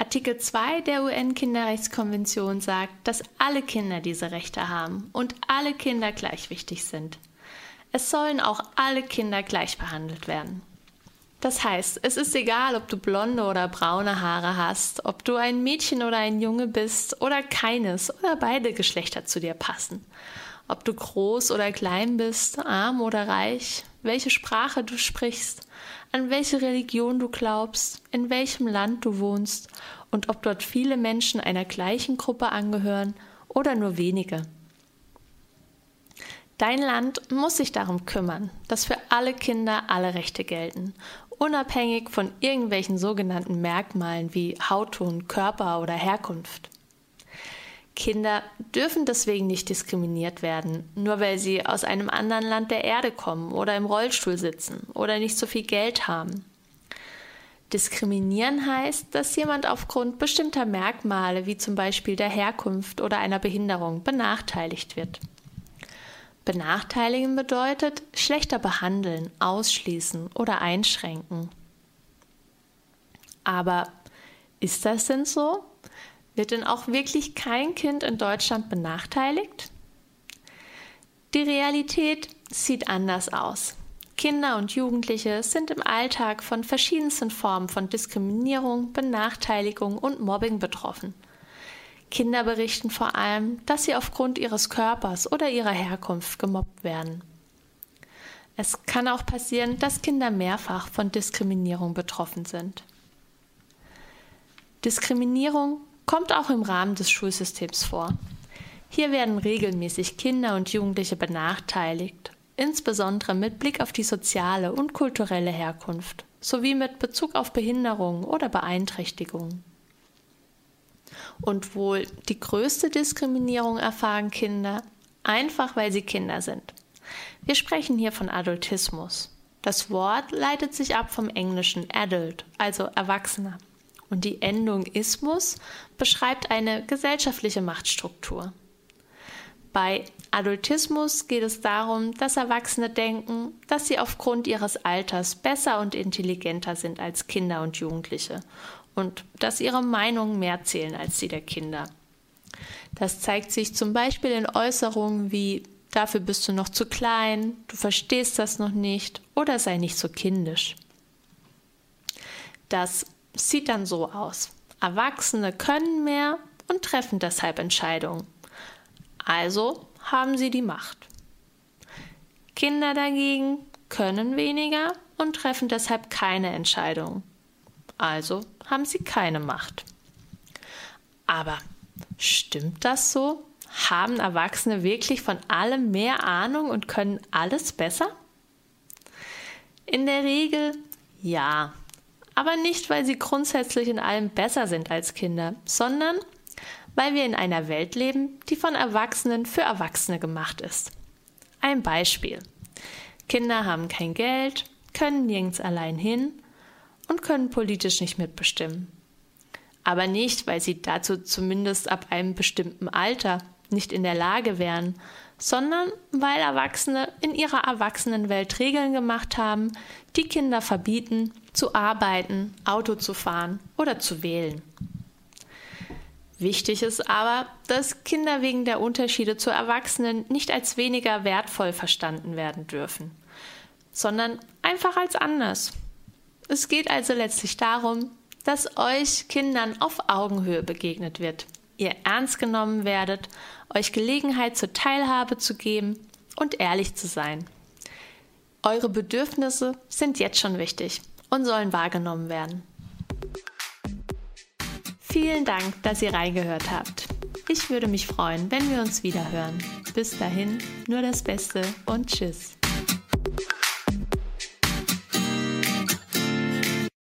Artikel 2 der UN-Kinderrechtskonvention sagt, dass alle Kinder diese Rechte haben und alle Kinder gleich wichtig sind. Es sollen auch alle Kinder gleich behandelt werden. Das heißt, es ist egal, ob du blonde oder braune Haare hast, ob du ein Mädchen oder ein Junge bist oder keines oder beide Geschlechter zu dir passen. Ob du groß oder klein bist, arm oder reich, welche Sprache du sprichst, an welche Religion du glaubst, in welchem Land du wohnst und ob dort viele Menschen einer gleichen Gruppe angehören oder nur wenige. Dein Land muss sich darum kümmern, dass für alle Kinder alle Rechte gelten, unabhängig von irgendwelchen sogenannten Merkmalen wie Hautton, Körper oder Herkunft. Kinder dürfen deswegen nicht diskriminiert werden, nur weil sie aus einem anderen Land der Erde kommen oder im Rollstuhl sitzen oder nicht so viel Geld haben. Diskriminieren heißt, dass jemand aufgrund bestimmter Merkmale wie zum Beispiel der Herkunft oder einer Behinderung benachteiligt wird. Benachteiligen bedeutet schlechter behandeln, ausschließen oder einschränken. Aber ist das denn so? Wird denn auch wirklich kein Kind in Deutschland benachteiligt? Die Realität sieht anders aus. Kinder und Jugendliche sind im Alltag von verschiedensten Formen von Diskriminierung, Benachteiligung und Mobbing betroffen. Kinder berichten vor allem, dass sie aufgrund ihres Körpers oder ihrer Herkunft gemobbt werden. Es kann auch passieren, dass Kinder mehrfach von Diskriminierung betroffen sind. Diskriminierung kommt auch im Rahmen des Schulsystems vor. Hier werden regelmäßig Kinder und Jugendliche benachteiligt, insbesondere mit Blick auf die soziale und kulturelle Herkunft sowie mit Bezug auf Behinderungen oder Beeinträchtigungen. Und wohl die größte Diskriminierung erfahren Kinder, einfach weil sie Kinder sind. Wir sprechen hier von Adultismus. Das Wort leitet sich ab vom englischen adult, also Erwachsener und die Endung Ismus beschreibt eine gesellschaftliche Machtstruktur. Bei Adultismus geht es darum, dass Erwachsene denken, dass sie aufgrund ihres Alters besser und intelligenter sind als Kinder und Jugendliche und dass ihre Meinungen mehr zählen als die der Kinder. Das zeigt sich zum Beispiel in Äußerungen wie dafür bist du noch zu klein, du verstehst das noch nicht oder sei nicht so kindisch. Das sieht dann so aus. Erwachsene können mehr und treffen deshalb Entscheidungen. Also haben sie die Macht. Kinder dagegen können weniger und treffen deshalb keine Entscheidungen. Also haben sie keine Macht. Aber stimmt das so? Haben Erwachsene wirklich von allem mehr Ahnung und können alles besser? In der Regel ja aber nicht, weil sie grundsätzlich in allem besser sind als Kinder, sondern weil wir in einer Welt leben, die von Erwachsenen für Erwachsene gemacht ist. Ein Beispiel. Kinder haben kein Geld, können nirgends allein hin und können politisch nicht mitbestimmen. Aber nicht, weil sie dazu zumindest ab einem bestimmten Alter nicht in der Lage wären, sondern weil Erwachsene in ihrer Erwachsenenwelt Regeln gemacht haben, die Kinder verbieten, zu arbeiten, Auto zu fahren oder zu wählen. Wichtig ist aber, dass Kinder wegen der Unterschiede zu Erwachsenen nicht als weniger wertvoll verstanden werden dürfen, sondern einfach als anders. Es geht also letztlich darum, dass euch Kindern auf Augenhöhe begegnet wird, ihr ernst genommen werdet, euch Gelegenheit zur Teilhabe zu geben und ehrlich zu sein. Eure Bedürfnisse sind jetzt schon wichtig und sollen wahrgenommen werden. Vielen Dank, dass ihr reingehört habt. Ich würde mich freuen, wenn wir uns wieder hören. Bis dahin, nur das Beste und Tschüss.